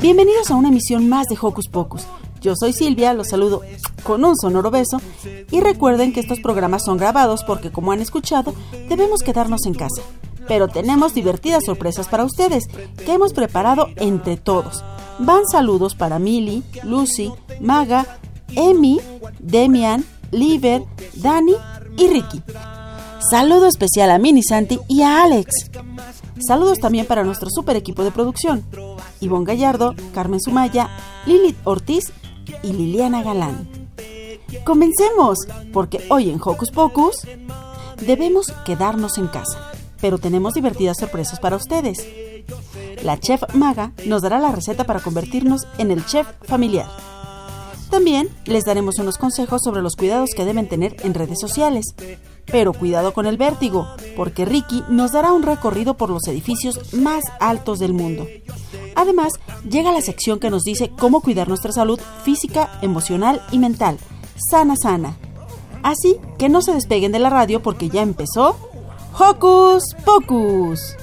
Bienvenidos a una emisión más de Hocus Pocus. Yo soy Silvia, los saludo con un sonoro beso y recuerden que estos programas son grabados porque como han escuchado debemos quedarnos en casa. Pero tenemos divertidas sorpresas para ustedes que hemos preparado entre todos. Van saludos para Milly, Lucy, Maga, Emi, Demian, Liver, Dani y Ricky. Saludo especial a Mini Santi y a Alex. Saludos también para nuestro super equipo de producción. Ivonne Gallardo, Carmen Sumaya, Lilith Ortiz y Liliana Galán. Comencemos, porque hoy en Hocus Pocus debemos quedarnos en casa, pero tenemos divertidas sorpresas para ustedes. La chef Maga nos dará la receta para convertirnos en el chef familiar. También les daremos unos consejos sobre los cuidados que deben tener en redes sociales. Pero cuidado con el vértigo, porque Ricky nos dará un recorrido por los edificios más altos del mundo. Además, llega la sección que nos dice cómo cuidar nuestra salud física, emocional y mental. Sana, sana. Así que no se despeguen de la radio porque ya empezó Hocus Pocus.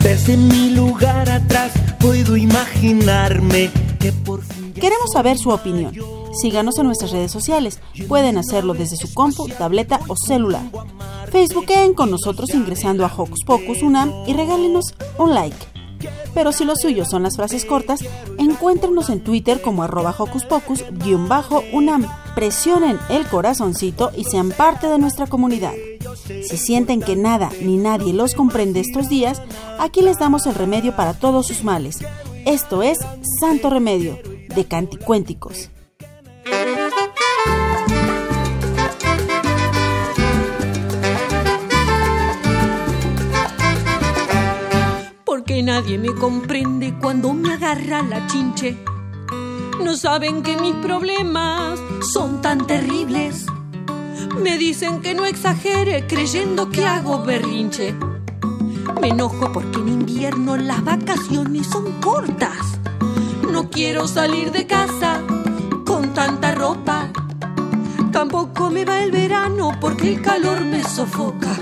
Desde mi lugar atrás puedo imaginarme que por fin... Queremos saber su opinión. Síganos en nuestras redes sociales. Pueden hacerlo desde su compu, tableta o celular. Facebookeen con nosotros ingresando a Hocus Pocus Unam y regálenos un like. Pero si lo suyo son las frases cortas, encuéntrenos en Twitter como arroba Hocus Pocus-Unam. Presionen el corazoncito y sean parte de nuestra comunidad. Si sienten que nada ni nadie los comprende estos días, aquí les damos el remedio para todos sus males. Esto es Santo Remedio, de Canticuénticos. Porque nadie me comprende cuando me agarra la chinche. No saben que mis problemas son tan terribles. Me dicen que no exagere creyendo que hago berrinche. Me enojo porque en invierno las vacaciones son cortas. No quiero salir de casa tanta ropa. Tampoco me va el verano porque el calor me sofoca.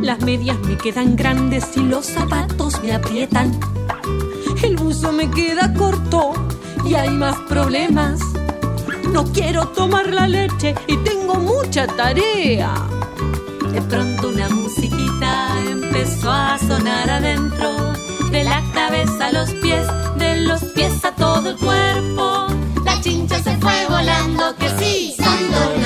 Las medias me quedan grandes y los zapatos me aprietan. El buzo me queda corto y hay más problemas. No quiero tomar la leche y tengo mucha tarea. De pronto una musiquita empezó a sonar adentro. De la cabeza a los pies, de los pies a todo el cuerpo. Fue volando, que sí, santo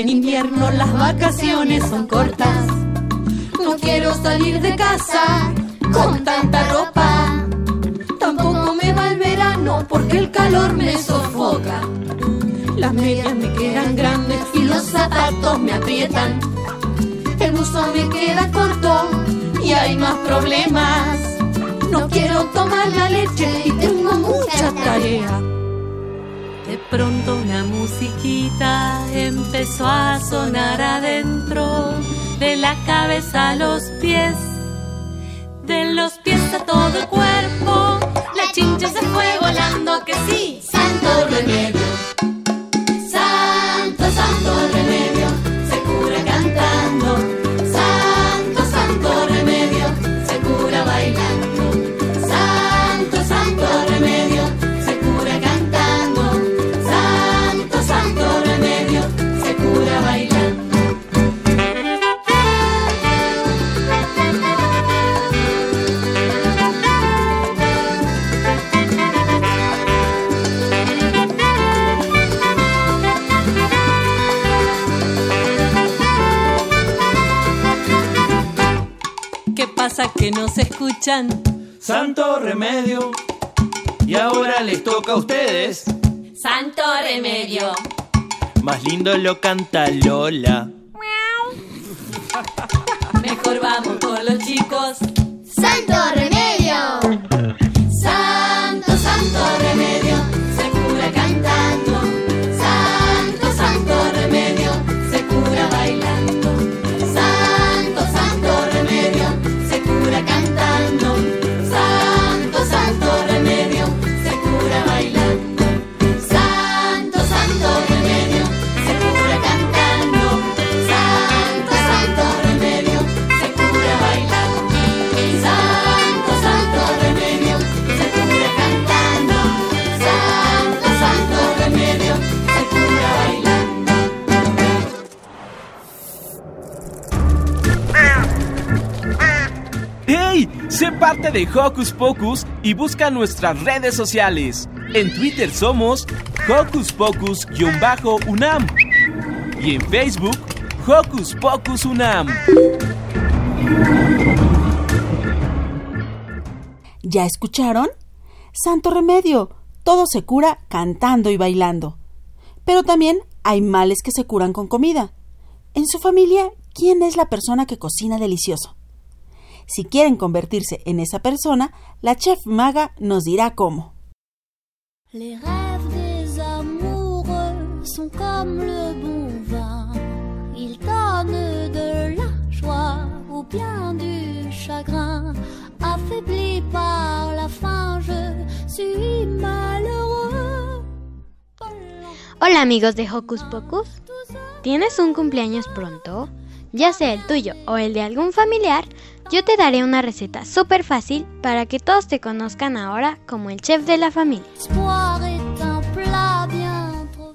en invierno las vacaciones son cortas. No quiero salir de casa con tanta ropa. Tampoco me va el verano porque el calor me sofoca. Las medias me quedan grandes y los zapatos me aprietan. El buzo me queda corto y hay más problemas. No quiero tomar la leche y tengo mucha tarea. De pronto una musiquita empezó a sonar adentro, de la cabeza a los pies, de los pies a todo el cuerpo. La chincha se fue volando que sí, santo remedio. Que no se escuchan? Santo remedio. Y ahora les toca a ustedes. Santo remedio. Más lindo lo canta Lola. Mejor vamos con los chicos. ¡Santo remedio! Parte de Hocus Pocus y busca nuestras redes sociales. En Twitter somos Hocus Pocus-UNAM y en Facebook Hocus Pocus UNAM. ¿Ya escucharon? Santo remedio, todo se cura cantando y bailando. Pero también hay males que se curan con comida. En su familia, ¿quién es la persona que cocina delicioso? Si quieren convertirse en esa persona, la chef maga nos dirá cómo. Les rêves des amoureux sont comme le bon vin. Ils donnent de la joie ou bien du chagrin. Affaibli par la faim, je suis malheureux. Hola amigos de Hocus Pocus. ¿Tienes un cumpleaños pronto? Ya sea el tuyo o el de algún familiar, yo te daré una receta súper fácil para que todos te conozcan ahora como el chef de la familia.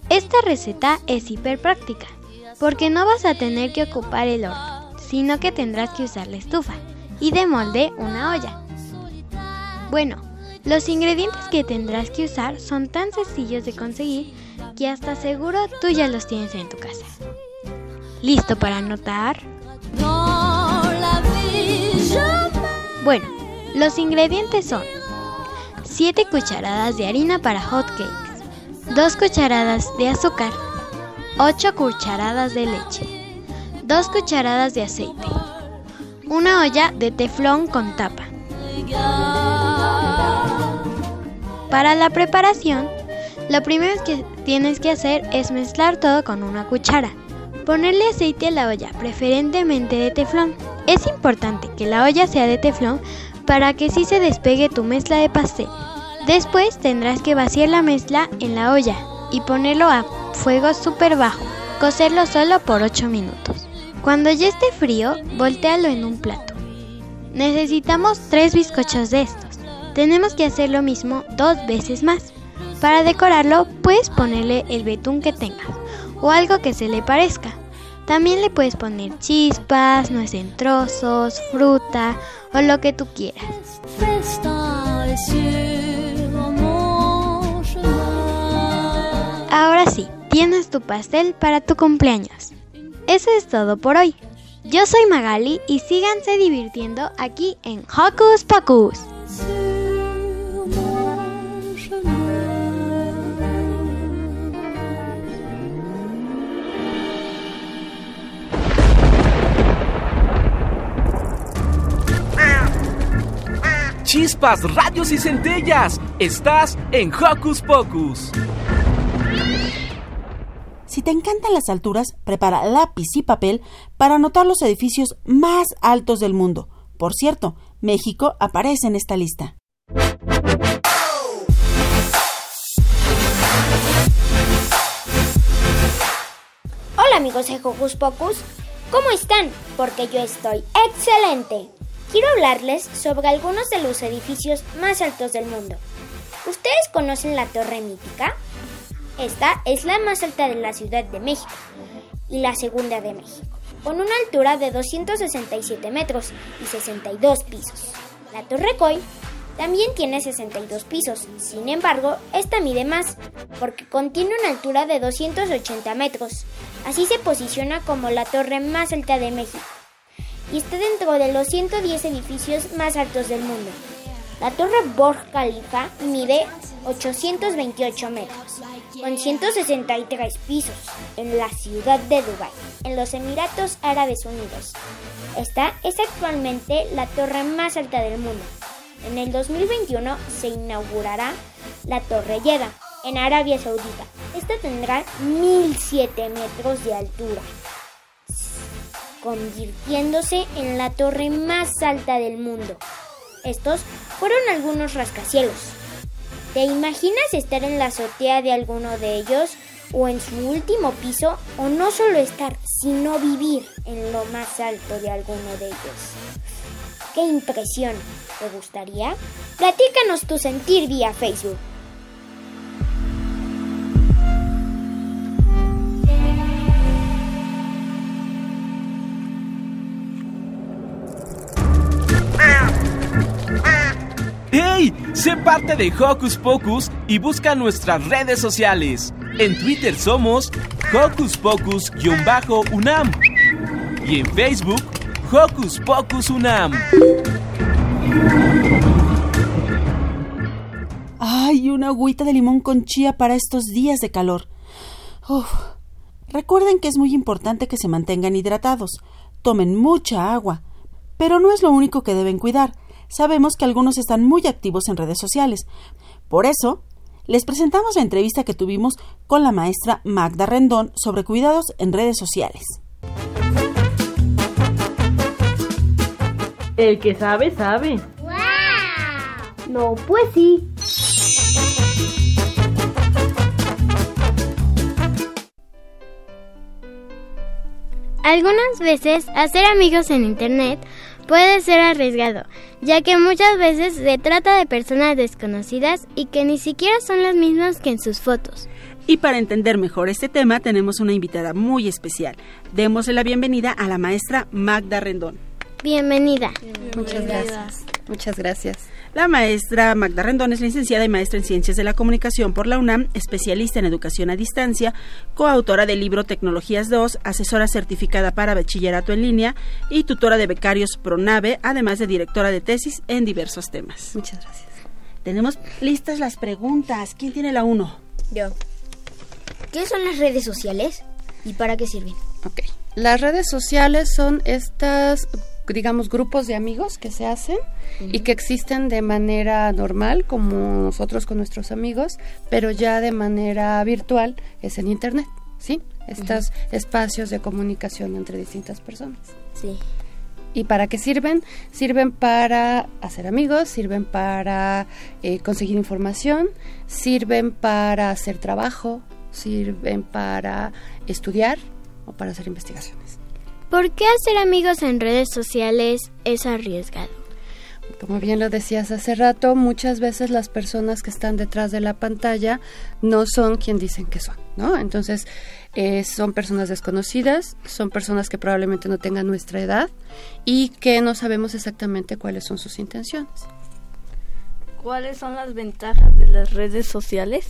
Esta receta es hiper práctica, porque no vas a tener que ocupar el horno, sino que tendrás que usar la estufa y de molde una olla. Bueno, los ingredientes que tendrás que usar son tan sencillos de conseguir que hasta seguro tú ya los tienes en tu casa. ¿Listo para anotar? Bueno, los ingredientes son 7 cucharadas de harina para hot cakes, 2 cucharadas de azúcar, 8 cucharadas de leche, 2 cucharadas de aceite, una olla de teflón con tapa. Para la preparación, lo primero que tienes que hacer es mezclar todo con una cuchara. Ponerle aceite a la olla, preferentemente de teflón. Es importante que la olla sea de teflón para que sí se despegue tu mezcla de pastel. Después tendrás que vaciar la mezcla en la olla y ponerlo a fuego súper bajo. Cocerlo solo por 8 minutos. Cuando ya esté frío, voltealo en un plato. Necesitamos 3 bizcochos de estos. Tenemos que hacer lo mismo dos veces más. Para decorarlo, puedes ponerle el betún que tengas o algo que se le parezca. También le puedes poner chispas, nuez en trozos, fruta o lo que tú quieras. Ahora sí, tienes tu pastel para tu cumpleaños. Eso es todo por hoy. Yo soy Magali y síganse divirtiendo aquí en Hocus Pocus. Chispas, rayos y centellas. Estás en Hocus Pocus. Si te encantan las alturas, prepara lápiz y papel para anotar los edificios más altos del mundo. Por cierto, México aparece en esta lista. Hola amigos de Hocus Pocus, ¿cómo están? Porque yo estoy excelente. Quiero hablarles sobre algunos de los edificios más altos del mundo. ¿Ustedes conocen la Torre Mítica? Esta es la más alta de la Ciudad de México y la segunda de México, con una altura de 267 metros y 62 pisos. La Torre Coy también tiene 62 pisos, sin embargo, esta mide más, porque contiene una altura de 280 metros. Así se posiciona como la torre más alta de México y está dentro de los 110 edificios más altos del mundo. La torre Burj Khalifa mide 828 metros, con 163 pisos, en la ciudad de Dubái, en los Emiratos Árabes Unidos. Esta es actualmente la torre más alta del mundo. En el 2021 se inaugurará la Torre Jeddah, en Arabia Saudita. Esta tendrá 1007 metros de altura, convirtiéndose en la torre más alta del mundo. Estos fueron algunos rascacielos. ¿Te imaginas estar en la azotea de alguno de ellos o en su último piso o no solo estar, sino vivir en lo más alto de alguno de ellos? ¡Qué impresión! ¿Te gustaría? Platícanos tu sentir vía Facebook. ¡Hey! Sé parte de Hocus Pocus y busca nuestras redes sociales. En Twitter somos Hocus Pocus-UNAM y en Facebook Hocus Pocus UNAM. ¡Ay, una agüita de limón con chía para estos días de calor! Uf. Recuerden que es muy importante que se mantengan hidratados. Tomen mucha agua. Pero no es lo único que deben cuidar. Sabemos que algunos están muy activos en redes sociales. Por eso, les presentamos la entrevista que tuvimos con la maestra Magda Rendón sobre cuidados en redes sociales. El que sabe, sabe. No, pues sí. Algunas veces hacer amigos en Internet puede ser arriesgado, ya que muchas veces se trata de personas desconocidas y que ni siquiera son las mismas que en sus fotos. Y para entender mejor este tema tenemos una invitada muy especial. Démosle la bienvenida a la maestra Magda Rendón. Bienvenida. Muchas gracias. Muchas gracias. La maestra Magda Rendón es licenciada y maestra en Ciencias de la Comunicación por la UNAM, especialista en educación a distancia, coautora del libro Tecnologías 2, asesora certificada para bachillerato en línea y tutora de becarios PRONAVE, además de directora de tesis en diversos temas. Muchas gracias. Tenemos listas las preguntas. ¿Quién tiene la uno? Yo. ¿Qué son las redes sociales y para qué sirven? Ok. Las redes sociales son estas, digamos, grupos de amigos que se hacen y que existen de manera normal, como nosotros con nuestros amigos, pero ya de manera virtual es en Internet, ¿sí? Estos espacios de comunicación entre distintas personas. Sí. ¿Y para qué sirven? Sirven para hacer amigos, sirven para eh, conseguir información, sirven para hacer trabajo, sirven para estudiar o para hacer investigaciones. ¿Por qué hacer amigos en redes sociales es arriesgado? Como bien lo decías hace rato, muchas veces las personas que están detrás de la pantalla no son quien dicen que son, ¿no? Entonces, eh, son personas desconocidas, son personas que probablemente no tengan nuestra edad y que no sabemos exactamente cuáles son sus intenciones. ¿Cuáles son las ventajas de las redes sociales?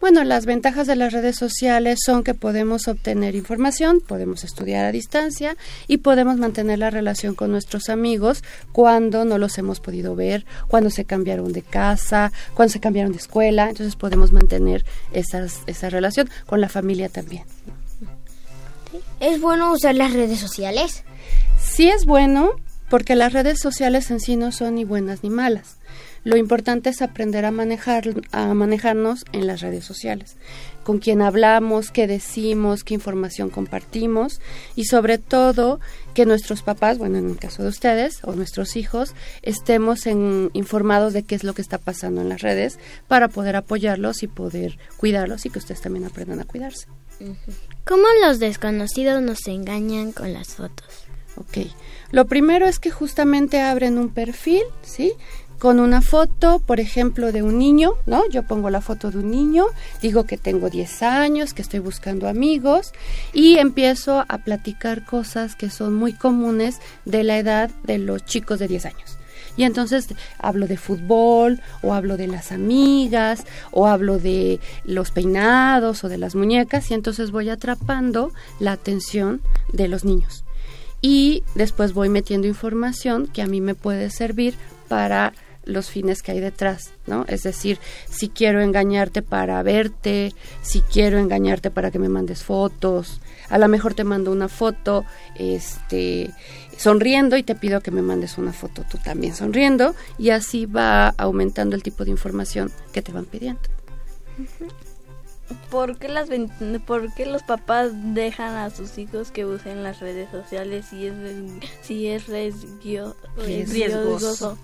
Bueno, las ventajas de las redes sociales son que podemos obtener información, podemos estudiar a distancia y podemos mantener la relación con nuestros amigos cuando no los hemos podido ver, cuando se cambiaron de casa, cuando se cambiaron de escuela, entonces podemos mantener esas, esa relación con la familia también. ¿Es bueno usar las redes sociales? Sí es bueno porque las redes sociales en sí no son ni buenas ni malas. Lo importante es aprender a manejar a manejarnos en las redes sociales, con quién hablamos, qué decimos, qué información compartimos y sobre todo que nuestros papás, bueno, en el caso de ustedes o nuestros hijos, estemos en, informados de qué es lo que está pasando en las redes para poder apoyarlos y poder cuidarlos y que ustedes también aprendan a cuidarse. ¿Cómo los desconocidos nos engañan con las fotos? Ok, lo primero es que justamente abren un perfil, ¿sí? Con una foto, por ejemplo, de un niño, ¿no? Yo pongo la foto de un niño, digo que tengo 10 años, que estoy buscando amigos y empiezo a platicar cosas que son muy comunes de la edad de los chicos de 10 años. Y entonces hablo de fútbol, o hablo de las amigas, o hablo de los peinados o de las muñecas, y entonces voy atrapando la atención de los niños. Y después voy metiendo información que a mí me puede servir para los fines que hay detrás, ¿no? Es decir, si quiero engañarte para verte, si quiero engañarte para que me mandes fotos, a lo mejor te mando una foto, este, sonriendo y te pido que me mandes una foto tú también sonriendo y así va aumentando el tipo de información que te van pidiendo. ¿Por qué, las, ¿Por qué los papás dejan a sus hijos que usen las redes sociales si es, si es riesgoso?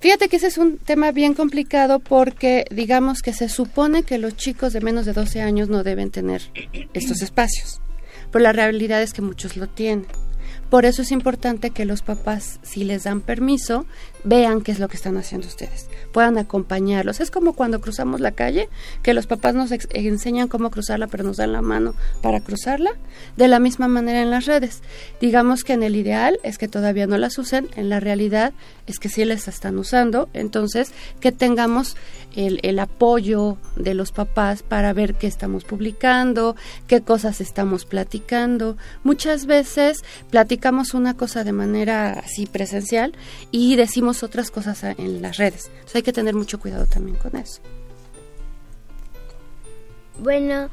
Fíjate que ese es un tema bien complicado porque digamos que se supone que los chicos de menos de 12 años no deben tener estos espacios, pero la realidad es que muchos lo tienen. Por eso es importante que los papás, si les dan permiso, vean qué es lo que están haciendo ustedes, puedan acompañarlos. Es como cuando cruzamos la calle, que los papás nos enseñan cómo cruzarla, pero nos dan la mano para cruzarla. De la misma manera en las redes. Digamos que en el ideal es que todavía no las usen, en la realidad es que sí las están usando, entonces que tengamos el, el apoyo de los papás para ver qué estamos publicando, qué cosas estamos platicando. Muchas veces platicamos una cosa de manera así presencial y decimos otras cosas en las redes. Entonces hay que tener mucho cuidado también con eso. Bueno,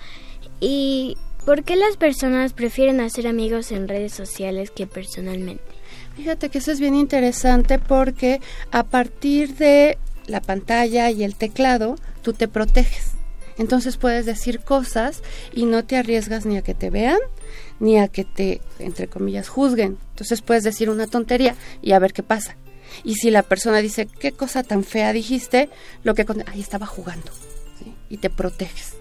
¿y por qué las personas prefieren hacer amigos en redes sociales que personalmente? Fíjate que eso es bien interesante porque a partir de la pantalla y el teclado, tú te proteges. Entonces puedes decir cosas y no te arriesgas ni a que te vean, ni a que te, entre comillas, juzguen. Entonces puedes decir una tontería y a ver qué pasa. Y si la persona dice, qué cosa tan fea dijiste, lo que... Ahí estaba jugando. Y te proteges.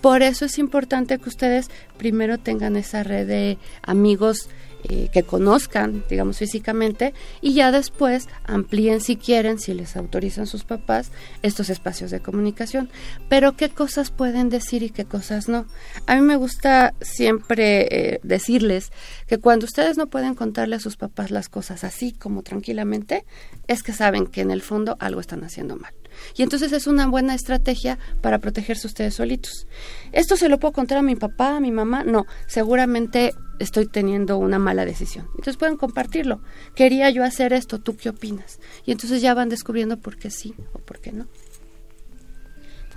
Por eso es importante que ustedes primero tengan esa red de amigos eh, que conozcan, digamos, físicamente, y ya después amplíen si quieren, si les autorizan sus papás, estos espacios de comunicación. Pero qué cosas pueden decir y qué cosas no. A mí me gusta siempre eh, decirles que cuando ustedes no pueden contarle a sus papás las cosas así como tranquilamente, es que saben que en el fondo algo están haciendo mal. Y entonces es una buena estrategia para protegerse ustedes solitos. ¿Esto se lo puedo contar a mi papá, a mi mamá? No, seguramente estoy teniendo una mala decisión. Entonces pueden compartirlo. Quería yo hacer esto, ¿tú qué opinas? Y entonces ya van descubriendo por qué sí o por qué no.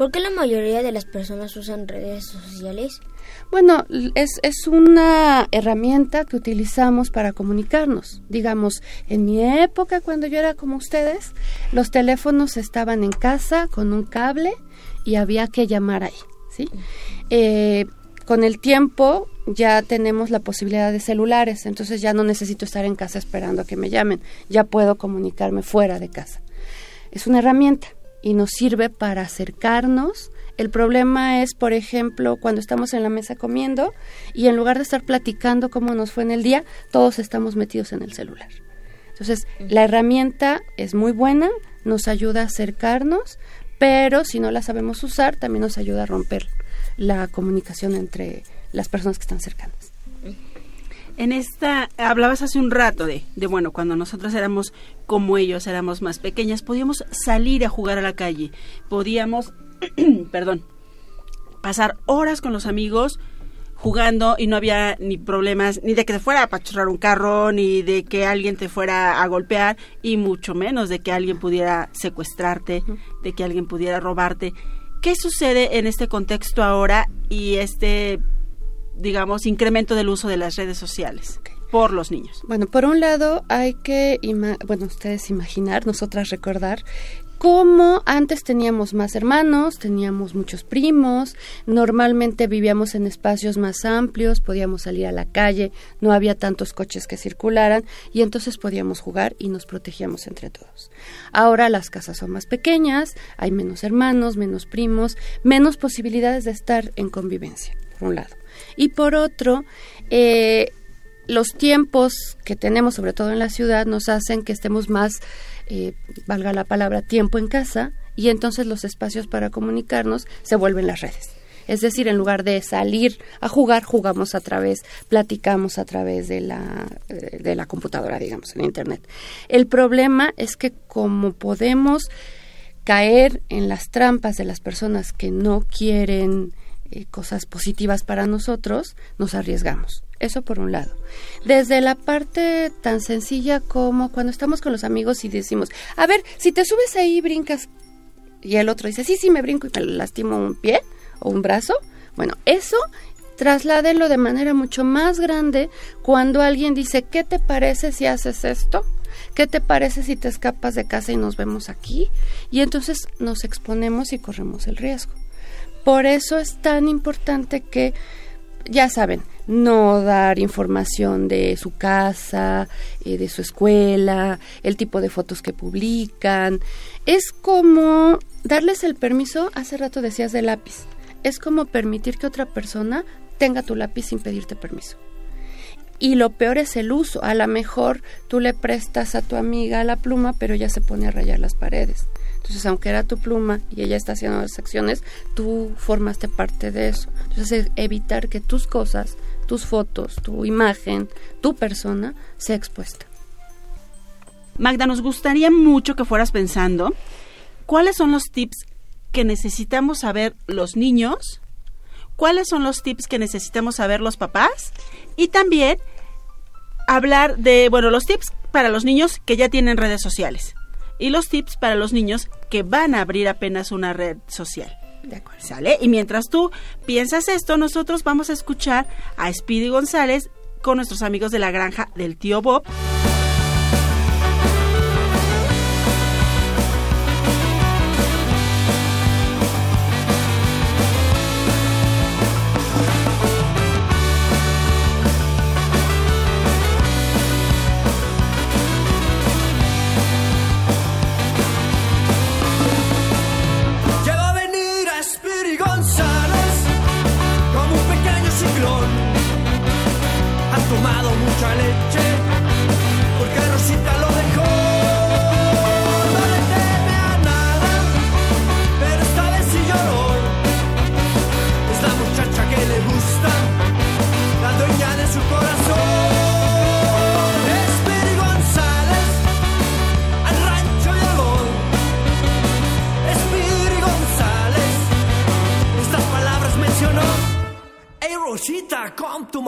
¿Por qué la mayoría de las personas usan redes sociales? Bueno, es, es una herramienta que utilizamos para comunicarnos. Digamos, en mi época, cuando yo era como ustedes, los teléfonos estaban en casa con un cable y había que llamar ahí, ¿sí? Eh, con el tiempo ya tenemos la posibilidad de celulares, entonces ya no necesito estar en casa esperando a que me llamen, ya puedo comunicarme fuera de casa. Es una herramienta y nos sirve para acercarnos. El problema es, por ejemplo, cuando estamos en la mesa comiendo y en lugar de estar platicando cómo nos fue en el día, todos estamos metidos en el celular. Entonces, la herramienta es muy buena, nos ayuda a acercarnos, pero si no la sabemos usar, también nos ayuda a romper la comunicación entre las personas que están cercanas. En esta, hablabas hace un rato de, de, bueno, cuando nosotros éramos como ellos, éramos más pequeñas, podíamos salir a jugar a la calle, podíamos, perdón, pasar horas con los amigos jugando y no había ni problemas ni de que te fuera a apachurrar un carro, ni de que alguien te fuera a golpear y mucho menos de que alguien pudiera secuestrarte, de que alguien pudiera robarte. ¿Qué sucede en este contexto ahora y este, digamos, incremento del uso de las redes sociales? por los niños? Bueno, por un lado hay que, bueno, ustedes imaginar, nosotras recordar cómo antes teníamos más hermanos, teníamos muchos primos, normalmente vivíamos en espacios más amplios, podíamos salir a la calle, no había tantos coches que circularan y entonces podíamos jugar y nos protegíamos entre todos. Ahora las casas son más pequeñas, hay menos hermanos, menos primos, menos posibilidades de estar en convivencia, por un lado. Y por otro, eh, los tiempos que tenemos, sobre todo en la ciudad, nos hacen que estemos más, eh, valga la palabra, tiempo en casa y entonces los espacios para comunicarnos se vuelven las redes. Es decir, en lugar de salir a jugar, jugamos a través, platicamos a través de la, eh, de la computadora, digamos, en Internet. El problema es que como podemos caer en las trampas de las personas que no quieren eh, cosas positivas para nosotros, nos arriesgamos. Eso por un lado. Desde la parte tan sencilla como cuando estamos con los amigos y decimos, a ver, si te subes ahí brincas, y el otro dice, sí, sí, me brinco y me lastimo un pie o un brazo. Bueno, eso trasládenlo de manera mucho más grande cuando alguien dice, ¿qué te parece si haces esto? ¿Qué te parece si te escapas de casa y nos vemos aquí? Y entonces nos exponemos y corremos el riesgo. Por eso es tan importante que, ya saben, no dar información de su casa, eh, de su escuela, el tipo de fotos que publican. Es como darles el permiso, hace rato decías de lápiz, es como permitir que otra persona tenga tu lápiz sin pedirte permiso. Y lo peor es el uso. A lo mejor tú le prestas a tu amiga la pluma, pero ella se pone a rayar las paredes. Entonces, aunque era tu pluma y ella está haciendo las acciones, tú formaste parte de eso. Entonces, evitar que tus cosas tus fotos, tu imagen, tu persona sea expuesta. Magda, nos gustaría mucho que fueras pensando cuáles son los tips que necesitamos saber los niños, cuáles son los tips que necesitamos saber los papás y también hablar de, bueno, los tips para los niños que ya tienen redes sociales y los tips para los niños que van a abrir apenas una red social. De acuerdo. ¿Sale? Y mientras tú piensas esto, nosotros vamos a escuchar a Speedy González con nuestros amigos de la granja del tío Bob.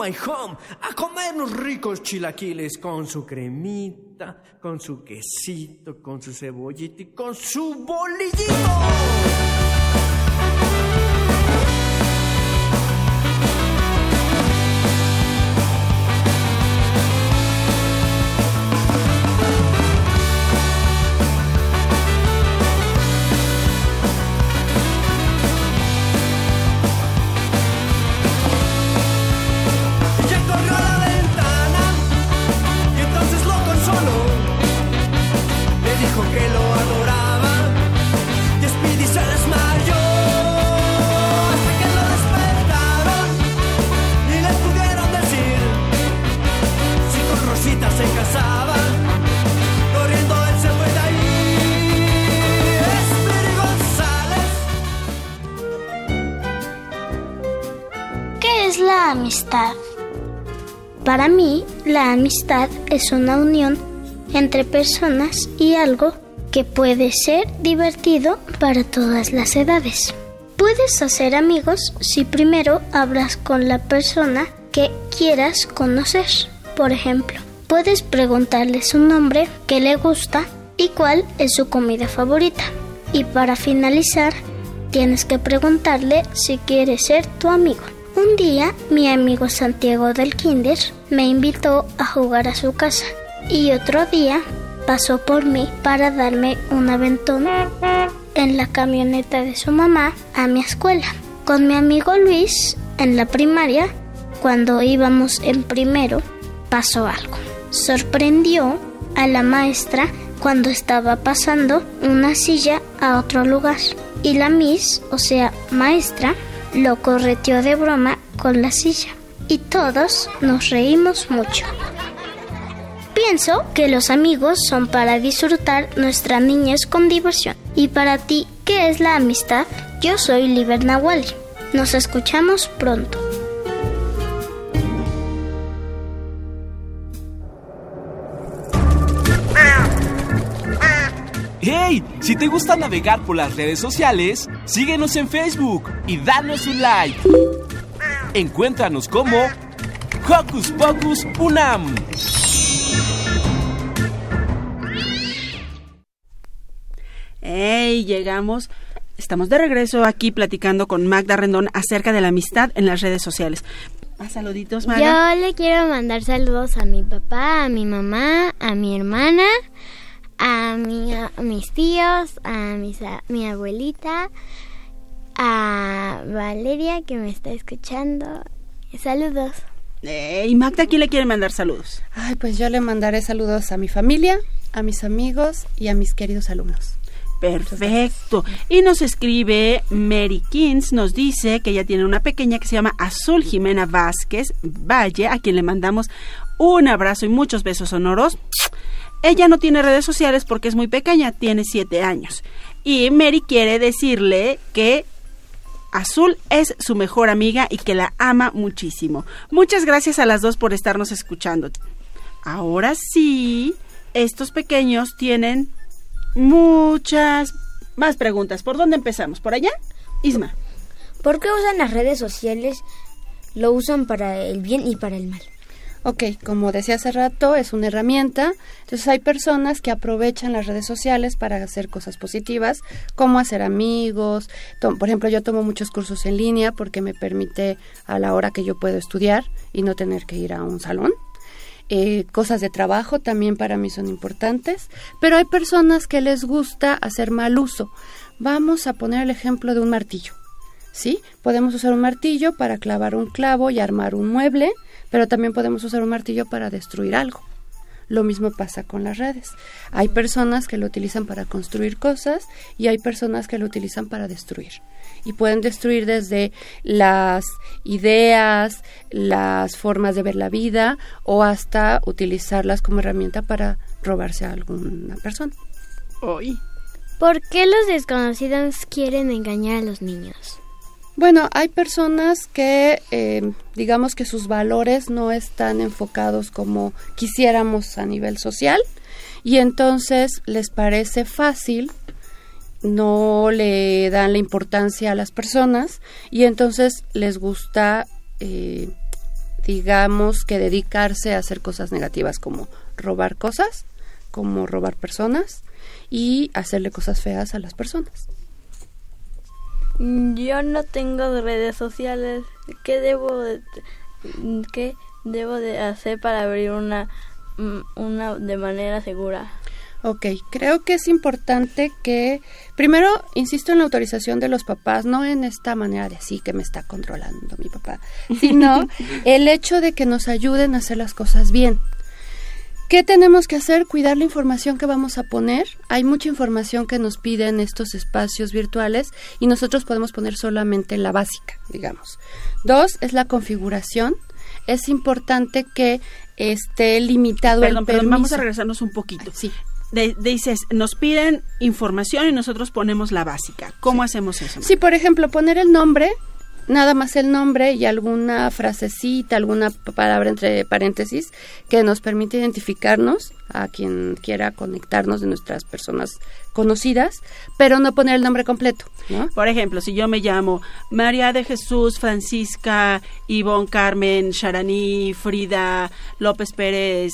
My home a comer unos ricos chilaquiles con su cremita, con su quesito, con su cebollita y con su bolillito. Para mí, la amistad es una unión entre personas y algo que puede ser divertido para todas las edades. Puedes hacer amigos si primero hablas con la persona que quieras conocer. Por ejemplo, puedes preguntarle su nombre, qué le gusta y cuál es su comida favorita. Y para finalizar, tienes que preguntarle si quiere ser tu amigo. Un día, mi amigo Santiago del Kinder me invitó a jugar a su casa y otro día pasó por mí para darme un aventón en la camioneta de su mamá a mi escuela. Con mi amigo Luis, en la primaria, cuando íbamos en primero, pasó algo. Sorprendió a la maestra cuando estaba pasando una silla a otro lugar. Y la Miss, o sea, maestra, lo correteó de broma con la silla. Y todos nos reímos mucho. Pienso que los amigos son para disfrutar nuestra niñez con diversión. Y para ti, ¿qué es la amistad? Yo soy Liber Nahuali. Nos escuchamos pronto. ¡Hey! Si te gusta navegar por las redes sociales, síguenos en Facebook y danos un like. Encuéntranos como Hocus Pocus Unam. ¡Hey! Llegamos. Estamos de regreso aquí platicando con Magda Rendón acerca de la amistad en las redes sociales. Más saluditos, Magda. Yo le quiero mandar saludos a mi papá, a mi mamá, a mi hermana, a, mi, a mis tíos, a mis, a mi abuelita, a Valeria que me está escuchando. Saludos. Eh, ¿Y Magda quién le quiere mandar saludos? Ay, pues yo le mandaré saludos a mi familia, a mis amigos y a mis queridos alumnos. Perfecto. Y nos escribe Mary Kins, nos dice que ella tiene una pequeña que se llama Azul Jimena Vázquez Valle, a quien le mandamos un abrazo y muchos besos sonoros. Ella no tiene redes sociales porque es muy pequeña, tiene siete años. Y Mary quiere decirle que Azul es su mejor amiga y que la ama muchísimo. Muchas gracias a las dos por estarnos escuchando. Ahora sí, estos pequeños tienen muchas más preguntas. ¿Por dónde empezamos? ¿Por allá? Isma. ¿Por qué usan las redes sociales? Lo usan para el bien y para el mal. Ok, como decía hace rato, es una herramienta. Entonces hay personas que aprovechan las redes sociales para hacer cosas positivas, como hacer amigos. Por ejemplo, yo tomo muchos cursos en línea porque me permite a la hora que yo puedo estudiar y no tener que ir a un salón. Eh, cosas de trabajo también para mí son importantes, pero hay personas que les gusta hacer mal uso. Vamos a poner el ejemplo de un martillo. ¿Sí? Podemos usar un martillo para clavar un clavo y armar un mueble, pero también podemos usar un martillo para destruir algo. Lo mismo pasa con las redes. Hay personas que lo utilizan para construir cosas y hay personas que lo utilizan para destruir. Y pueden destruir desde las ideas, las formas de ver la vida o hasta utilizarlas como herramienta para robarse a alguna persona. Hoy. ¿Por qué los desconocidos quieren engañar a los niños? Bueno, hay personas que, eh, digamos que sus valores no están enfocados como quisiéramos a nivel social y entonces les parece fácil, no le dan la importancia a las personas y entonces les gusta, eh, digamos que dedicarse a hacer cosas negativas como robar cosas, como robar personas y hacerle cosas feas a las personas. Yo no tengo redes sociales. ¿Qué debo de, qué debo de hacer para abrir una una de manera segura? Ok, creo que es importante que, primero, insisto en la autorización de los papás, no en esta manera de así que me está controlando mi papá, sino el hecho de que nos ayuden a hacer las cosas bien. ¿Qué tenemos que hacer? Cuidar la información que vamos a poner. Hay mucha información que nos piden estos espacios virtuales y nosotros podemos poner solamente la básica, digamos. Dos es la configuración. Es importante que esté limitado perdón, el perdón, permiso. vamos a regresarnos un poquito. Sí. De- dices, nos piden información y nosotros ponemos la básica. ¿Cómo hacemos eso? Sí, por ejemplo, poner el nombre nada más el nombre y alguna frasecita, alguna palabra entre paréntesis que nos permite identificarnos a quien quiera conectarnos de nuestras personas conocidas, pero no poner el nombre completo. Por ejemplo, si yo me llamo María de Jesús, Francisca, Ivonne Carmen, Sharaní, Frida, López Pérez,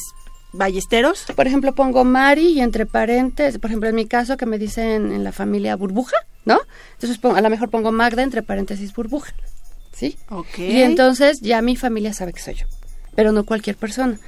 Ballesteros. Por ejemplo, pongo Mari y entre paréntesis, por ejemplo, en mi caso que me dicen en la familia burbuja, ¿no? Entonces pongo- a lo mejor pongo Magda entre paréntesis burbuja, ¿sí? Ok. Y entonces ya mi familia sabe que soy yo, pero no cualquier persona.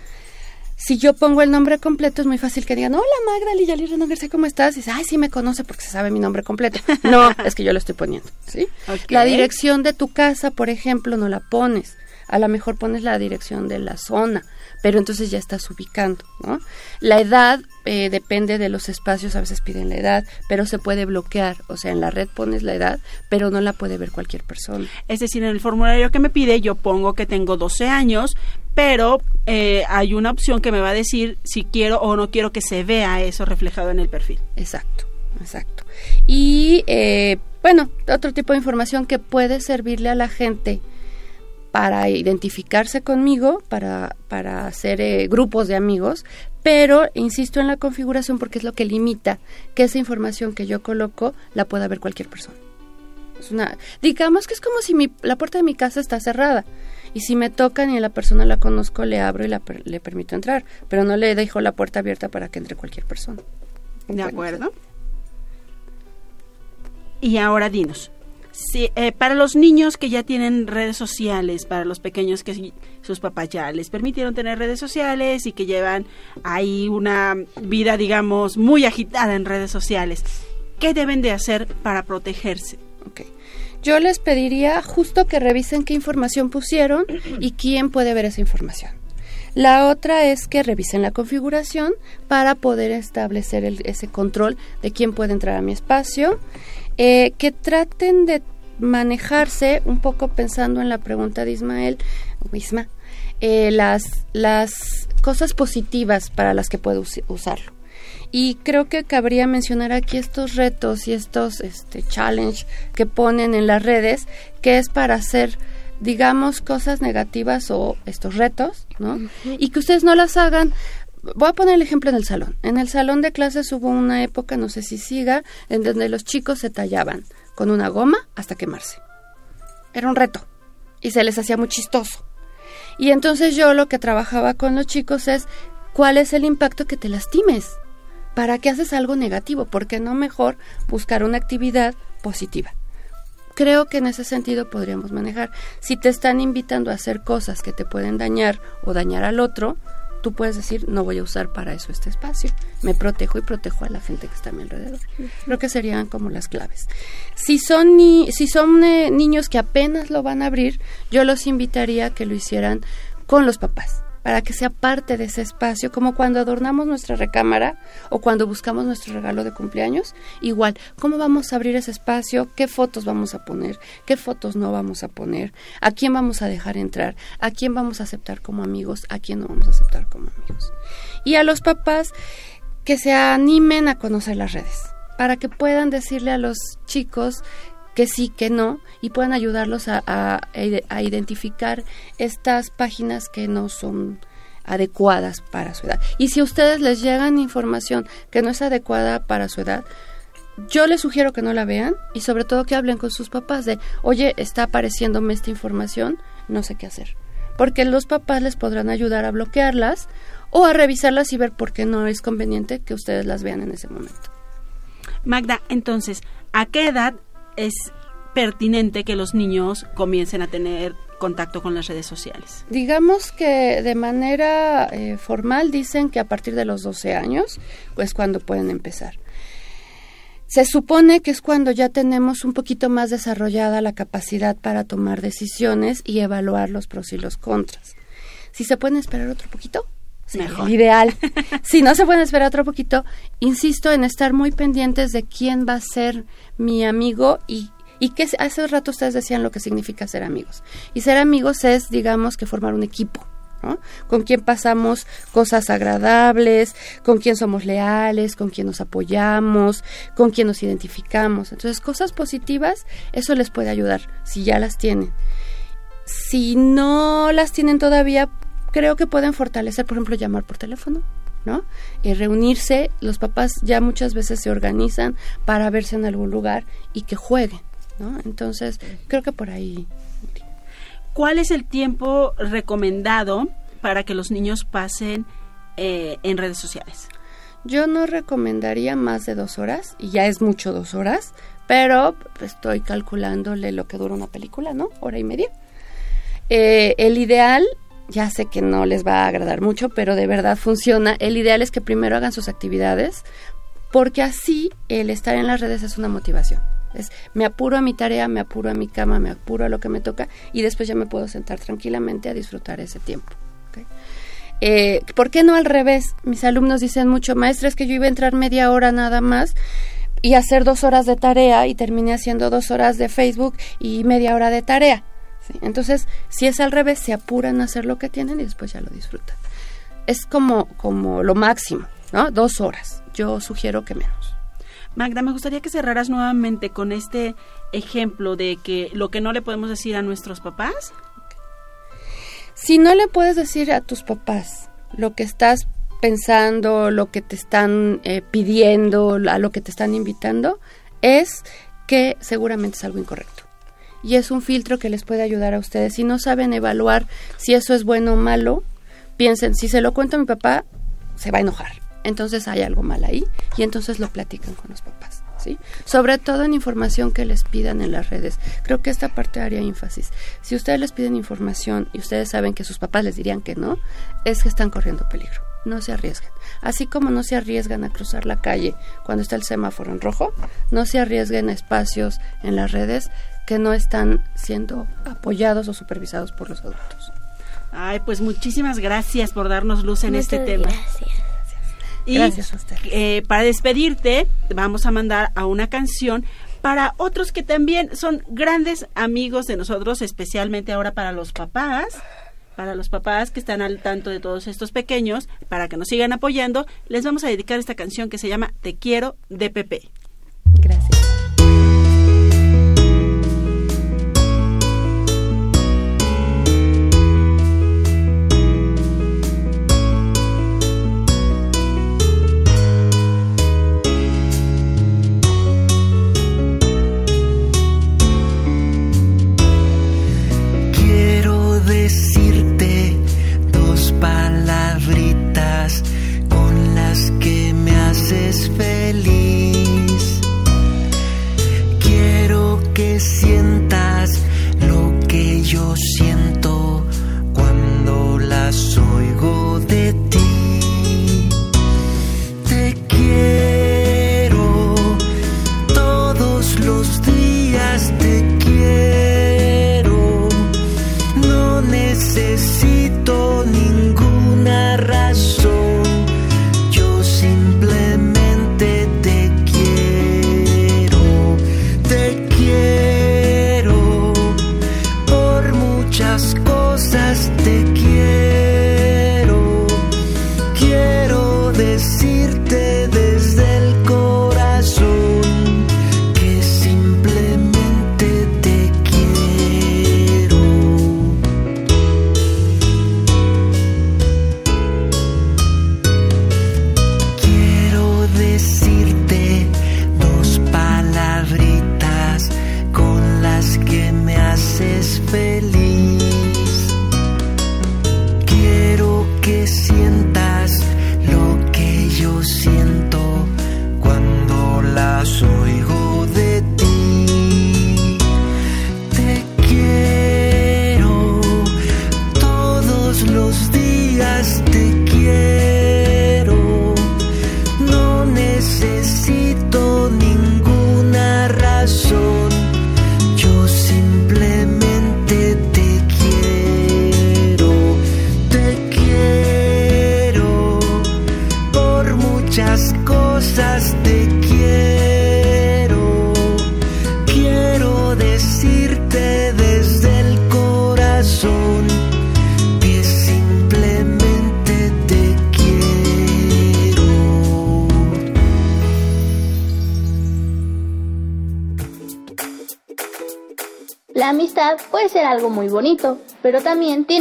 Si yo pongo el nombre completo es muy fácil que digan, hola Magda Liyali Rendón García, ¿cómo estás? Y dice, ay, sí me conoce porque se sabe mi nombre completo. No, es que yo lo estoy poniendo, ¿sí? La dirección de tu casa, por ejemplo, no la pones. A lo mejor pones la dirección de la zona, pero entonces ya estás ubicando, ¿no? La edad eh, depende de los espacios, a veces piden la edad, pero se puede bloquear. O sea, en la red pones la edad, pero no la puede ver cualquier persona. Es decir, en el formulario que me pide yo pongo que tengo 12 años, pero eh, hay una opción que me va a decir si quiero o no quiero que se vea eso reflejado en el perfil. Exacto, exacto. Y eh, bueno, otro tipo de información que puede servirle a la gente para identificarse conmigo, para, para hacer eh, grupos de amigos, pero insisto en la configuración porque es lo que limita que esa información que yo coloco la pueda ver cualquier persona. Es una, digamos que es como si mi, la puerta de mi casa está cerrada y si me tocan y la persona la conozco, le abro y la le permito entrar, pero no le dejo la puerta abierta para que entre cualquier persona. ¿De acuerdo? Y ahora dinos, si, eh, para los niños que ya tienen redes sociales, para los pequeños que sí- sus papás ya les permitieron tener redes sociales y que llevan ahí una vida, digamos, muy agitada en redes sociales, ¿qué deben de hacer para protegerse? Yo les pediría justo que revisen qué información pusieron y quién puede ver esa información. La otra es que revisen la configuración para poder establecer el- ese control de quién puede entrar a mi espacio. Eh, que traten de manejarse un poco pensando en la pregunta de Ismael, Isma, eh, las, las cosas positivas para las que puedo us- usarlo. Y creo que cabría mencionar aquí estos retos y estos este, challenge que ponen en las redes, que es para hacer, digamos, cosas negativas o estos retos, ¿no? Y que ustedes no las hagan. Voy a poner el ejemplo en el salón. En el salón de clases hubo una época, no sé si siga, en donde los chicos se tallaban con una goma hasta quemarse. Era un reto y se les hacía muy chistoso. Y entonces yo lo que trabajaba con los chicos es cuál es el impacto que te lastimes. ¿Para qué haces algo negativo? ¿Por qué no mejor buscar una actividad positiva? Creo que en ese sentido podríamos manejar. Si te están invitando a hacer cosas que te pueden dañar o dañar al otro, tú puedes decir, no voy a usar para eso este espacio. Me protejo y protejo a la gente que está a mi alrededor. Creo que serían como las claves. Si son, ni si son eh, niños que apenas lo van a abrir, yo los invitaría a que lo hicieran con los papás para que sea parte de ese espacio, como cuando adornamos nuestra recámara o cuando buscamos nuestro regalo de cumpleaños. Igual, ¿cómo vamos a abrir ese espacio? ¿Qué fotos vamos a poner? ¿Qué fotos no vamos a poner? ¿A quién vamos a dejar entrar? ¿A quién vamos a aceptar como amigos? ¿A quién no vamos a aceptar como amigos? Y a los papás que se animen a conocer las redes, para que puedan decirle a los chicos que sí, que no, y puedan ayudarlos a, a- a identificar estas páginas que no son adecuadas para su edad. Y si a ustedes les llegan información que no es adecuada para su edad, yo les sugiero que no la vean y sobre todo que hablen con sus papás de, oye, está apareciéndome esta información, no sé qué hacer. Porque los papás les podrán ayudar a bloquearlas o a revisarlas y ver por qué no es conveniente que ustedes las vean en ese momento. Magda, entonces, ¿a qué edad es pertinente que los niños comiencen a tener contacto con las redes sociales? Digamos que de manera eh, formal dicen que a partir de los 12 años, pues cuando pueden empezar. Se supone que es cuando ya tenemos un poquito más desarrollada la capacidad para tomar decisiones y evaluar los pros y los contras. Si se pueden esperar otro poquito, Mejor. ideal. si no se pueden esperar otro poquito, insisto en estar muy pendientes de quién va a ser mi amigo y y que hace rato ustedes decían lo que significa ser amigos. Y ser amigos es, digamos, que formar un equipo, ¿no? Con quién pasamos cosas agradables, con quién somos leales, con quién nos apoyamos, con quién nos identificamos. Entonces, cosas positivas, eso les puede ayudar si ya las tienen. Si no las tienen todavía, creo que pueden fortalecer, por ejemplo, llamar por teléfono, ¿no? Y reunirse, los papás ya muchas veces se organizan para verse en algún lugar y que jueguen, ¿no? Entonces, creo que por ahí. ¿Cuál es el tiempo recomendado para que los niños pasen eh, en redes sociales? Yo no recomendaría más de dos horas, y ya es mucho dos horas, pero estoy calculándole lo que dura una película, ¿no? Hora y media. Eh, el ideal, ya sé que no les va a agradar mucho, pero de verdad funciona. El ideal es que primero hagan sus actividades, porque así el estar en las redes es una motivación. Es, me apuro a mi tarea, me apuro a mi cama, me apuro a lo que me toca y después ya me puedo sentar tranquilamente a disfrutar ese tiempo. Eh, ¿Por qué no al revés? Mis alumnos dicen mucho, maestra, es que yo iba a entrar media hora nada más y hacer dos horas de tarea y terminé haciendo dos horas de Facebook y media hora de tarea. ¿Sí? Entonces, si es al revés, se apuran a hacer lo que tienen y después ya lo disfrutan. Es como, como lo máximo, ¿no? Dos horas. Yo sugiero que menos. Magda, me gustaría que cerraras nuevamente con este ejemplo de que lo que no le podemos decir a nuestros papás. Si no le puedes decir a tus papás lo que estás pensando, lo que te están eh, pidiendo, a lo que te están invitando, es que seguramente es algo incorrecto. Y es un filtro que les puede ayudar a ustedes. Si no saben evaluar si eso es bueno o malo, piensen, si se lo cuento a mi papá, se va a enojar entonces hay algo mal ahí y entonces lo platican con los papás. ¿Sí? Sobre todo en información que les pidan en las redes. Creo que esta parte haría énfasis. Si ustedes les piden información y ustedes saben que sus papás les dirían que no, es que están corriendo peligro. No se arriesgan. Así como no se arriesgan a cruzar la calle cuando está el semáforo en rojo, no se arriesguen a espacios en las redes que no están siendo apoyados o supervisados por los adultos. Ay, pues muchísimas gracias por darnos luz en Muchas este tema. gracias. Y Gracias a usted. eh, para despedirte, vamos a mandar a una canción para otros que también son grandes amigos de nosotros, especialmente ahora para los papás, para los papás que están al tanto de todos estos pequeños, para que nos sigan apoyando, les vamos a dedicar esta canción que se llama Te quiero de Pepe. Gracias.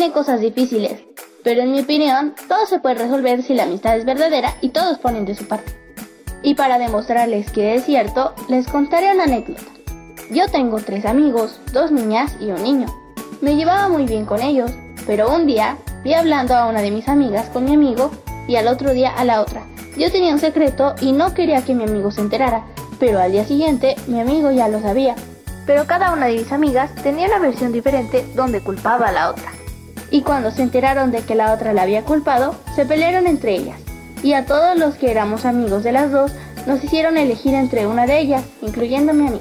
Cosas difíciles. Pero en mi opinión, todo se puede resolver si la amistad es verdadera y todos ponen de su parte. Y para demostrarles que es cierto, les contaré una anécdota. Yo tengo tres amigos, dos niñas y un niño. Me llevaba muy bien con ellos, pero un día vi hablando a una de mis amigas con mi amigo y al otro día a la otra. Yo tenía un secreto y no quería que mi amigo se enterara, pero al día siguiente mi amigo ya lo sabía. Pero cada una de mis amigas tenía una versión diferente donde culpaba a la otra. Y cuando se enteraron de que la otra la había culpado, se pelearon entre ellas. Y a todos los que éramos amigos de las dos, nos hicieron elegir entre una de ellas, incluyéndome a mí.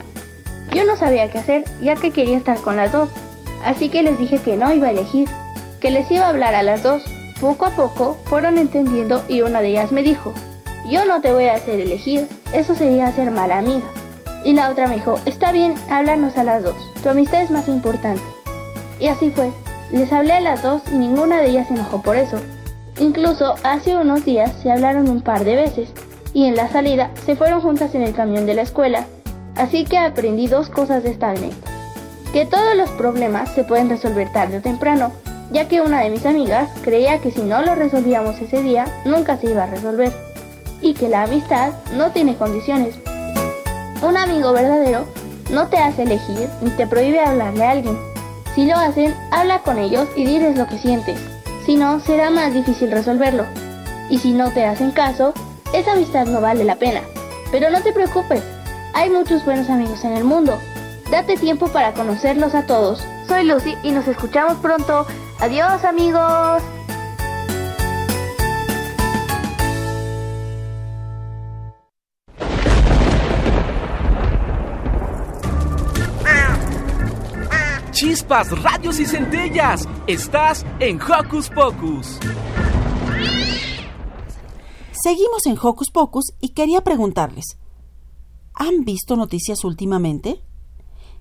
Yo no sabía qué hacer, ya que quería estar con las dos, así que les dije que no iba a elegir, que les iba a hablar a las dos. Poco a poco fueron entendiendo y una de ellas me dijo, yo no te voy a hacer elegir, eso sería ser mala amiga. Y la otra me dijo, está bien, háblanos a las dos, tu amistad es más importante. Y así fue, les hablé a las dos y ninguna de ellas se enojó por eso. Incluso hace unos días se hablaron un par de veces y en la salida se fueron juntas en el camión de la escuela. Así que aprendí dos cosas de esta anécdota. Que todos los problemas se pueden resolver tarde o temprano, ya que una de mis amigas creía que si no lo resolvíamos ese día, nunca se iba a resolver. Y que la amistad no tiene condiciones. Un amigo verdadero no te hace elegir ni te prohíbe hablarle a alguien. Si lo hacen, habla con ellos y diles lo que sientes. Si no, será más difícil resolverlo. Y si no te hacen caso, esa amistad no vale la pena. Pero no te preocupes, hay muchos buenos amigos en el mundo. Date tiempo para conocerlos a todos. Soy Lucy y nos escuchamos pronto. Adiós amigos. Chispas, radios y centellas. Estás en Hocus Pocus. Seguimos en Hocus Pocus y quería preguntarles, ¿han visto noticias últimamente?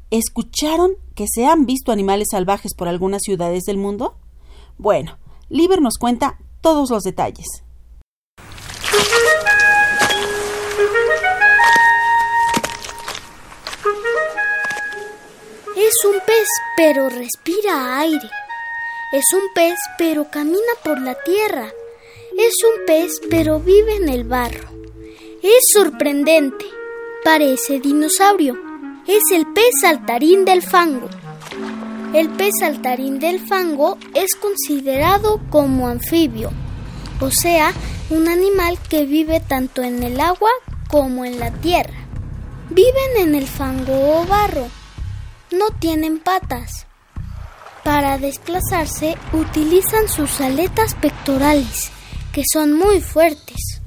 ¿Escucharon que se han visto animales salvajes por algunas ciudades del mundo? Bueno, Liber nos cuenta todos los detalles. Es un pez, pero respira aire. Es un pez, pero camina por la tierra. Es un pez, pero vive en el barro. Es sorprendente. Parece dinosaurio. Es el pez saltarín del fango. El pez saltarín del fango es considerado como anfibio, o sea, un animal que vive tanto en el agua como en la tierra. Viven en el fango o barro. No tienen patas. Para desplazarse utilizan sus aletas pectorales, que son muy fuertes.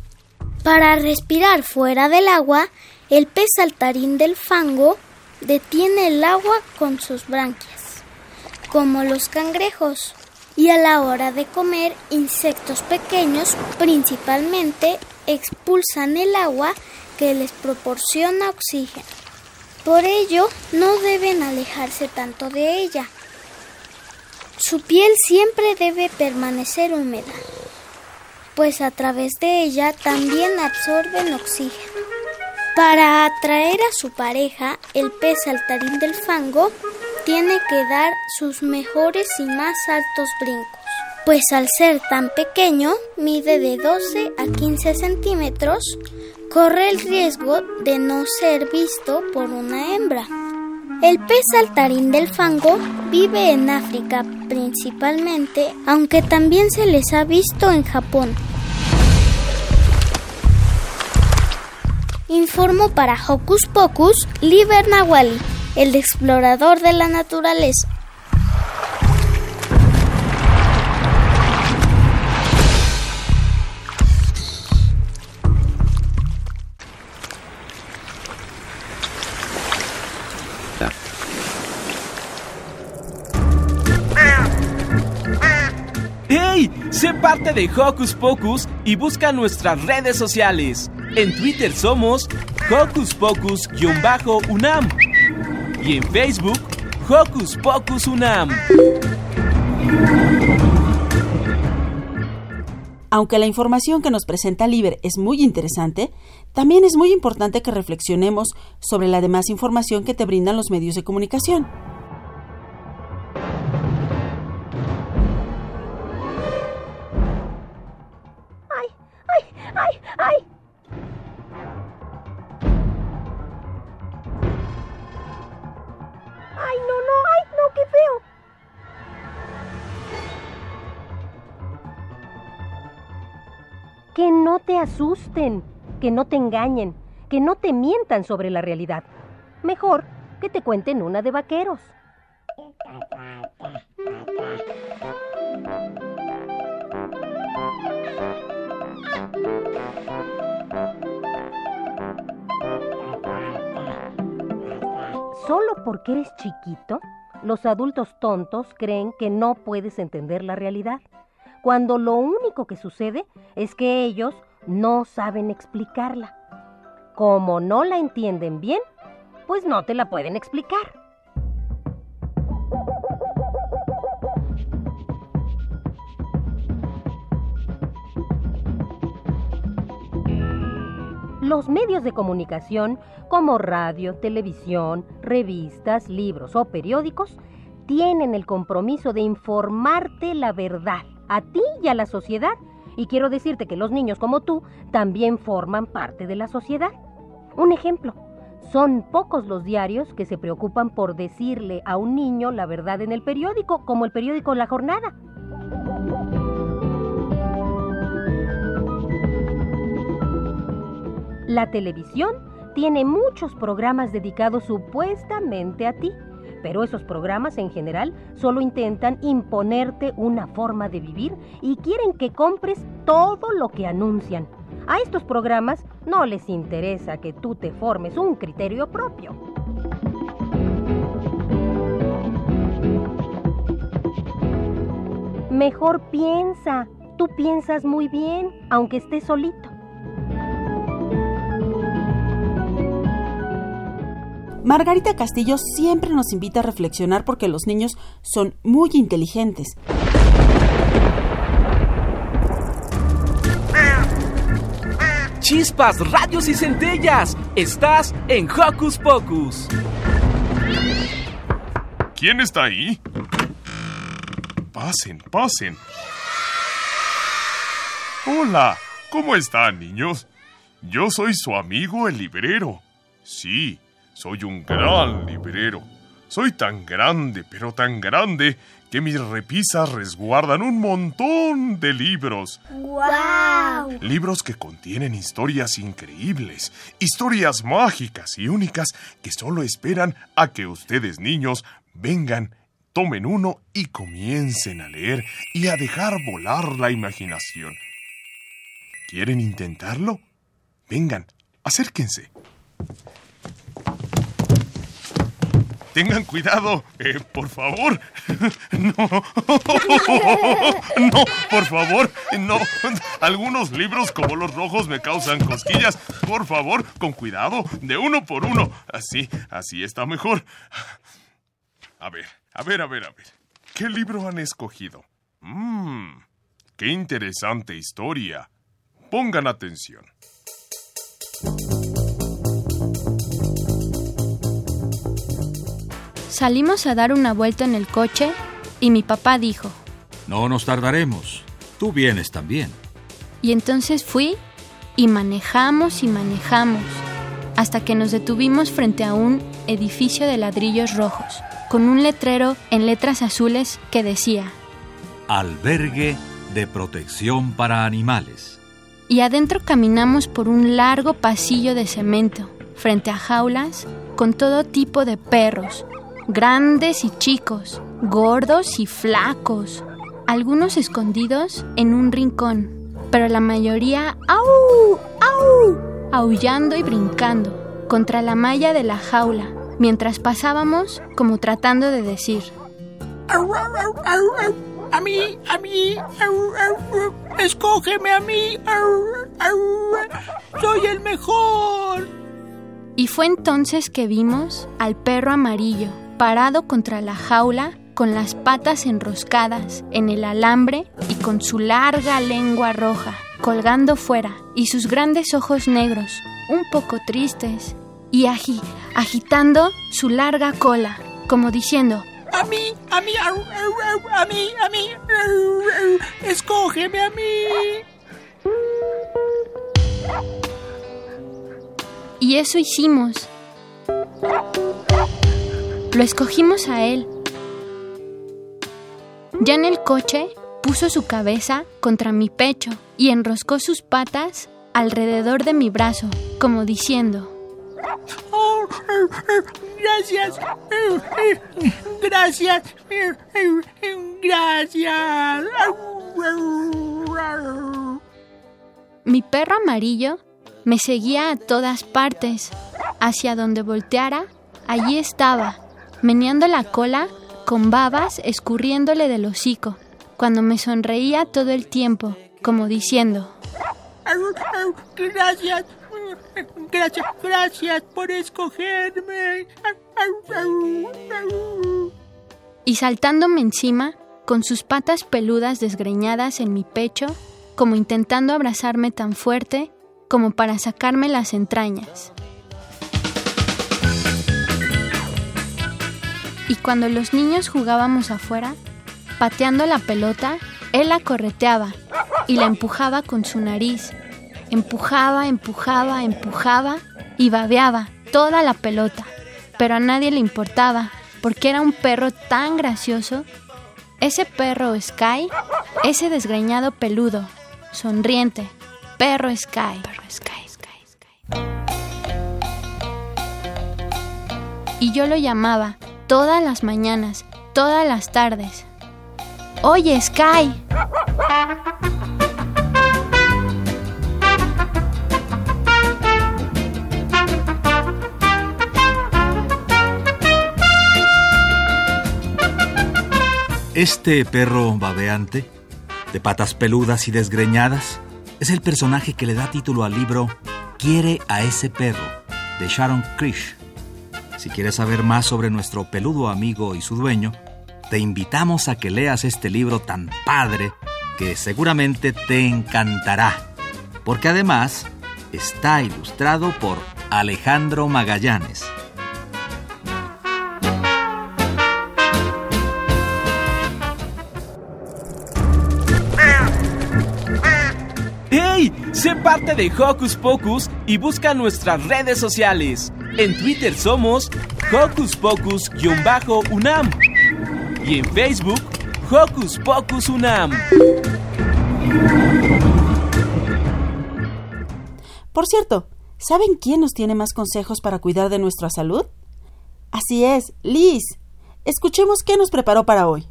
Para respirar fuera del agua, el pez saltarín del fango detiene el agua con sus branquias, como los cangrejos, y a la hora de comer insectos pequeños principalmente expulsan el agua que les proporciona oxígeno. Por ello, no deben alejarse tanto de ella. Su piel siempre debe permanecer húmeda, pues a través de ella también absorben oxígeno. Para atraer a su pareja, el pez saltarín del fango tiene que dar sus mejores y más altos brincos, pues al ser tan pequeño, mide de 12 a 15 centímetros, corre el riesgo de no ser visto por una hembra. El pez saltarín del fango vive en África principalmente, aunque también se les ha visto en Japón. Informo para Hocus Pocus, Liber Nahuali, el explorador de la naturaleza. De Hocus Pocus y busca nuestras redes sociales. En Twitter somos Hocus Pocus-UNAM y en Facebook Hocus Pocus UNAM. Aunque la información que nos presenta Liber es muy interesante, también es muy importante que reflexionemos sobre la demás información que te brindan los medios de comunicación. qué feo! Que no te asusten, que no te engañen, que no te mientan sobre la realidad. Mejor que te cuenten una de vaqueros. Solo porque eres chiquito, los adultos tontos creen que no puedes entender la realidad, cuando lo único que sucede es que ellos no saben explicarla. Como no la entienden bien, pues no te la pueden explicar. Los medios de comunicación, como radio, televisión, revistas, libros o periódicos, tienen el compromiso de informarte la verdad, a ti y a la sociedad. Y quiero decirte que los niños como tú también forman parte de la sociedad. Un ejemplo, son pocos los diarios que se preocupan por decirle a un niño la verdad en el periódico, como el periódico La Jornada. La televisión tiene muchos programas dedicados supuestamente a ti, pero esos programas en general solo intentan imponerte una forma de vivir y quieren que compres todo lo que anuncian. A estos programas no les interesa que tú te formes un criterio propio. Mejor piensa. Tú piensas muy bien, aunque estés solito. Margarita Castillo siempre nos invita a reflexionar porque los niños son muy inteligentes. Chispas, radios y centellas. Estás en Hocus Pocus. ¿Quién está ahí? Pasen, pasen. Hola, ¿cómo están, niños? Yo soy su amigo el librero. Sí, soy un gran librero. Soy tan grande, pero tan grande, que mis repisas resguardan un montón de libros. ¡Guau! Libros que contienen historias increíbles, historias mágicas y únicas que solo esperan a que ustedes niños vengan, tomen uno y comiencen a leer y a dejar volar la imaginación. ¿Quieren intentarlo? Vengan, acérquense. Tengan cuidado, eh, por favor. No. No, por favor, no. Algunos libros como los rojos me causan cosquillas. Por favor, con cuidado, de uno por uno. Así, así está mejor. A ver, a ver, a ver, a ver. ¿Qué libro han escogido? Mmm, qué interesante historia. Pongan atención. Salimos a dar una vuelta en el coche y mi papá dijo, No nos tardaremos. Tú vienes también. y entonces fui y manejamos y manejamos hasta que nos detuvimos frente a un edificio de ladrillos rojos, con un letrero en letras azules que decía, Albergue de protección para animales. y adentro caminamos por un largo pasillo de cemento, frente a jaulas con todo tipo de perros, grandes y chicos, gordos y flacos, algunos escondidos en un rincón, pero la mayoría ¡au! ¡au! aullando y brincando contra la malla de la jaula, mientras pasábamos como tratando de decir, A mí, a mí, au, au, escógeme a mí, au, au, soy el mejor. Y fue entonces que vimos al perro amarillo parado contra la jaula con las patas enroscadas en el alambre y con su larga lengua roja colgando fuera y sus grandes ojos negros, un poco tristes, y agi agitando su larga cola, como diciendo, A mí, a mí, au, a mí, a mí, escógeme a mí. y eso hicimos. Lo escogimos a él. Ya en el coche puso su cabeza contra mi pecho y enroscó sus patas alrededor de mi brazo, como diciendo, Oh, gracias. gracias. gracias. Mi perro amarillo me seguía a todas partes. Hacia donde volteara, allí estaba, meneando la cola con babas escurriéndole del hocico, cuando me sonreía todo el tiempo, como diciendo, Gracias. Gracias, gracias por escogerme. y saltándome encima, con sus patas peludas desgreñadas en mi pecho, como intentando abrazarme tan fuerte como para sacarme las entrañas. Y cuando los niños jugábamos afuera, pateando la pelota, él la correteaba y la empujaba con su nariz. Empujaba, empujaba, empujaba y babeaba toda la pelota. Pero a nadie le importaba, porque era un perro tan gracioso. Ese perro Sky, ese desgreñado peludo, sonriente, perro Sky. Perro Sky. Y yo lo llamaba todas las mañanas, todas las tardes. Oye, Sky. Este perro babeante, de patas peludas y desgreñadas, es el personaje que le da título al libro Quiere a ese perro, de Sharon Krish. Si quieres saber más sobre nuestro peludo amigo y su dueño, te invitamos a que leas este libro tan padre que seguramente te encantará, porque además está ilustrado por Alejandro Magallanes. ¡Hey! Sé parte de Hocus Pocus y busca nuestras redes sociales. En Twitter somos Hocus Pocus-UNAM y en Facebook Hocus Pocus UNAM. Por cierto, ¿saben quién nos tiene más consejos para cuidar de nuestra salud? Así es, Liz. Escuchemos qué nos preparó para hoy.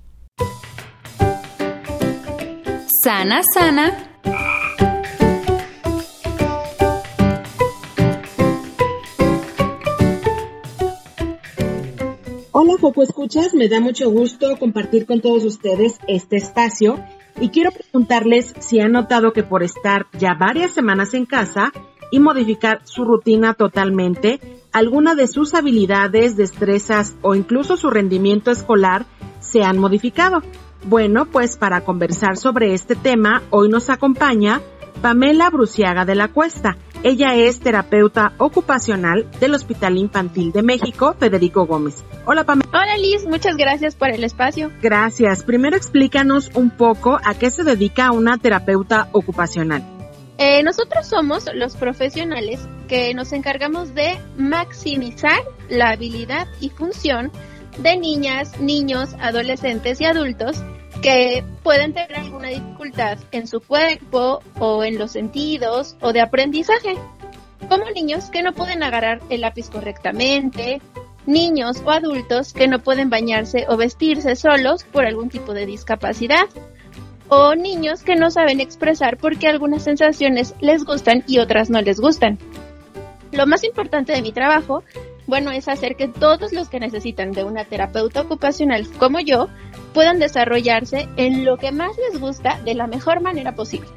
Sana, sana. Hola Foco Escuchas, me da mucho gusto compartir con todos ustedes este espacio y quiero preguntarles si han notado que por estar ya varias semanas en casa y modificar su rutina totalmente, alguna de sus habilidades, destrezas o incluso su rendimiento escolar se han modificado. Bueno, pues para conversar sobre este tema, hoy nos acompaña Pamela Bruciaga de la Cuesta. Ella es terapeuta ocupacional del Hospital Infantil de México, Federico Gómez. Hola Pamela. Hola Liz, muchas gracias por el espacio. Gracias. Primero explícanos un poco a qué se dedica una terapeuta ocupacional. Eh, nosotros somos los profesionales que nos encargamos de maximizar la habilidad y función de niñas, niños, adolescentes y adultos que pueden tener alguna dificultad en su cuerpo o en los sentidos o de aprendizaje, como niños que no pueden agarrar el lápiz correctamente, niños o adultos que no pueden bañarse o vestirse solos por algún tipo de discapacidad, o niños que no saben expresar porque algunas sensaciones les gustan y otras no les gustan. Lo más importante de mi trabajo, bueno, es hacer que todos los que necesitan de una terapeuta ocupacional como yo puedan desarrollarse en lo que más les gusta de la mejor manera posible.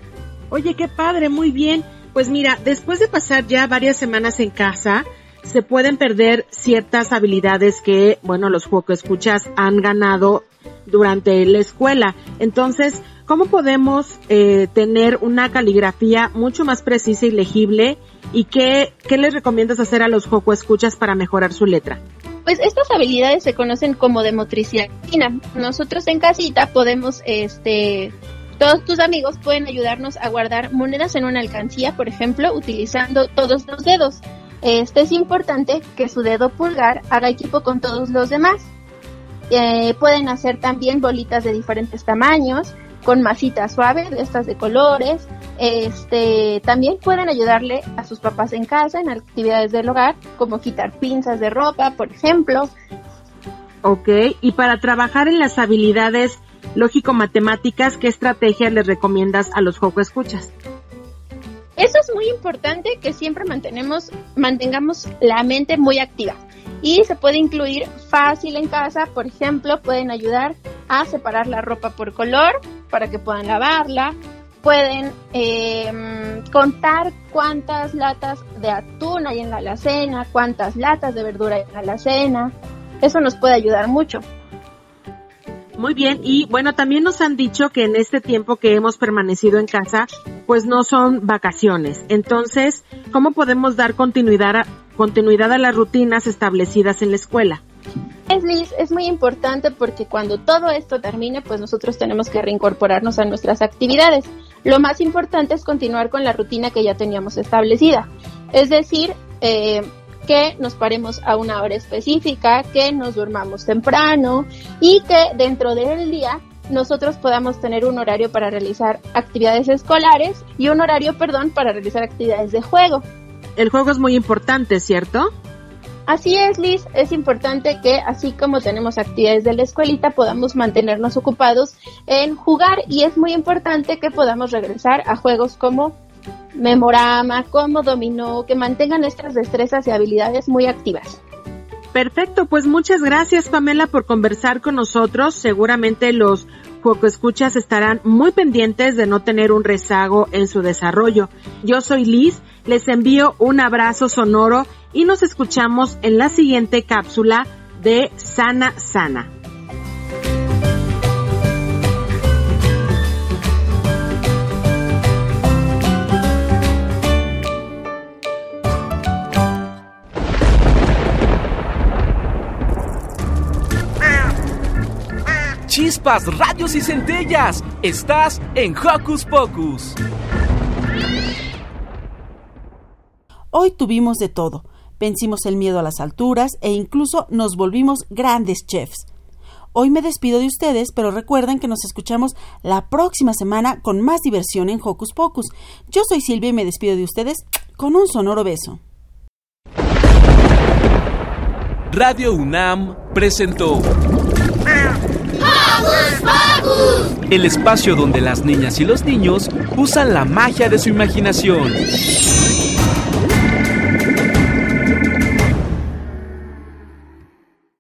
Oye, qué padre, muy bien. Pues mira, después de pasar ya varias semanas en casa, se pueden perder ciertas habilidades que, bueno, los escuchas han ganado durante la escuela. Entonces, ¿cómo podemos eh, tener una caligrafía mucho más precisa y legible? ¿Y qué, qué les recomiendas hacer a los escuchas para mejorar su letra? Pues estas habilidades se conocen como de motricidad fina. Nosotros en casita podemos, este, todos tus amigos pueden ayudarnos a guardar monedas en una alcancía, por ejemplo, utilizando todos los dedos. Este es importante que su dedo pulgar haga equipo con todos los demás. Eh, pueden hacer también bolitas de diferentes tamaños con masitas suaves, de estas de colores. Este, también pueden ayudarle a sus papás en casa en actividades del hogar, como quitar pinzas de ropa, por ejemplo. Ok, y para trabajar en las habilidades lógico-matemáticas, ¿qué estrategias les recomiendas a los Joco Escuchas? Eso es muy importante que siempre mantenemos, mantengamos la mente muy activa. Y se puede incluir fácil en casa, por ejemplo, pueden ayudar a separar la ropa por color para que puedan lavarla. Pueden em, contar cuántas latas de atún hay en la alacena, cuántas latas de verdura hay en la alacena. Eso nos puede ayudar mucho. Muy bien, y bueno, también nos han dicho que en este tiempo que hemos permanecido en casa, pues no son vacaciones. Entonces, ¿cómo podemos dar continuidad a, continuidad a las rutinas establecidas en la escuela? Es Liz, es muy importante porque cuando todo esto termine, pues nosotros tenemos que reincorporarnos a nuestras actividades. Lo más importante es continuar con la rutina que ya teníamos establecida. Es decir, eh, que nos paremos a una hora específica, que nos durmamos temprano y que dentro del día nosotros podamos tener un horario para realizar actividades escolares y un horario, perdón, para realizar actividades de juego. El juego es muy importante, ¿cierto? Así es, Liz, es importante que así como tenemos actividades de la escuelita, podamos mantenernos ocupados en jugar y es muy importante que podamos regresar a juegos como memorama, como dominó, que mantengan nuestras destrezas y habilidades muy activas. Perfecto, pues muchas gracias Pamela por conversar con nosotros. Seguramente los Juego Escuchas estarán muy pendientes de no tener un rezago en su desarrollo. Yo soy Liz, les envío un abrazo sonoro y nos escuchamos en la siguiente cápsula de Sana Sana. chispas, radios y centellas. Estás en Hocus Pocus. Hoy tuvimos de todo. Vencimos el miedo a las alturas e incluso nos volvimos grandes chefs. Hoy me despido de ustedes, pero recuerden que nos escuchamos la próxima semana con más diversión en Hocus Pocus. Yo soy Silvia y me despido de ustedes con un sonoro beso. Radio UNAM presentó el espacio donde las niñas y los niños usan la magia de su imaginación.